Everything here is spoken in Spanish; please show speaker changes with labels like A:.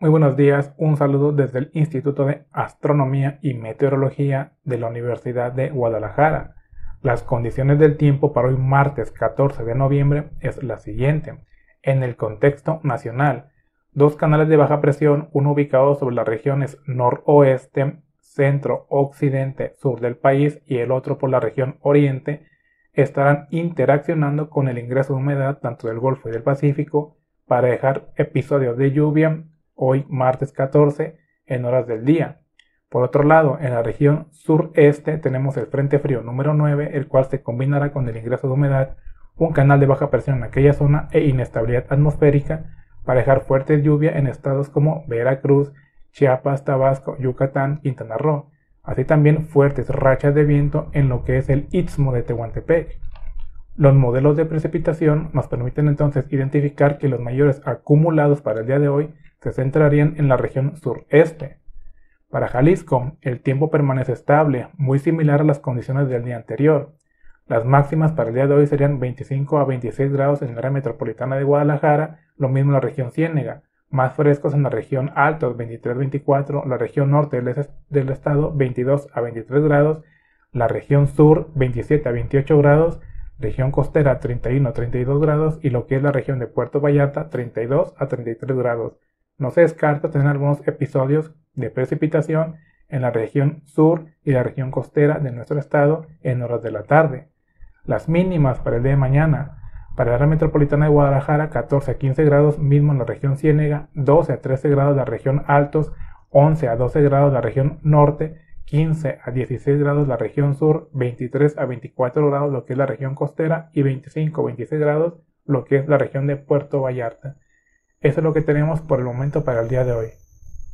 A: Muy buenos días, un saludo desde el Instituto de Astronomía y Meteorología de la Universidad de Guadalajara. Las condiciones del tiempo para hoy martes 14 de noviembre es la siguiente. En el contexto nacional, dos canales de baja presión, uno ubicado sobre las regiones noroeste, centro, occidente, sur del país y el otro por la región oriente, estarán interaccionando con el ingreso de humedad tanto del Golfo y del Pacífico para dejar episodios de lluvia hoy martes 14 en horas del día. Por otro lado, en la región sureste tenemos el Frente Frío número 9, el cual se combinará con el ingreso de humedad, un canal de baja presión en aquella zona e inestabilidad atmosférica para dejar fuerte lluvia en estados como Veracruz, Chiapas, Tabasco, Yucatán, Quintana Roo, así también fuertes rachas de viento en lo que es el Istmo de Tehuantepec. Los modelos de precipitación nos permiten entonces identificar que los mayores acumulados para el día de hoy se centrarían en la región sureste. Para Jalisco, el tiempo permanece estable, muy similar a las condiciones del día anterior. Las máximas para el día de hoy serían 25 a 26 grados en la área metropolitana de Guadalajara, lo mismo en la región Ciénega, más frescos en la región Altos 23-24, la región norte del estado 22 a 23 grados, la región sur 27 a 28 grados, región costera 31 a 32 grados y lo que es la región de Puerto Vallarta 32 a 33 grados. No se descarta tener algunos episodios de precipitación en la región sur y la región costera de nuestro estado en horas de la tarde. Las mínimas para el día de mañana. Para la área metropolitana de Guadalajara, 14 a 15 grados mismo en la región Ciénega, 12 a 13 grados la región Altos, 11 a 12 grados la región Norte, 15 a 16 grados la región sur, 23 a 24 grados lo que es la región costera y 25 a 26 grados lo que es la región de Puerto Vallarta. Eso es lo que tenemos por el momento para el día de hoy.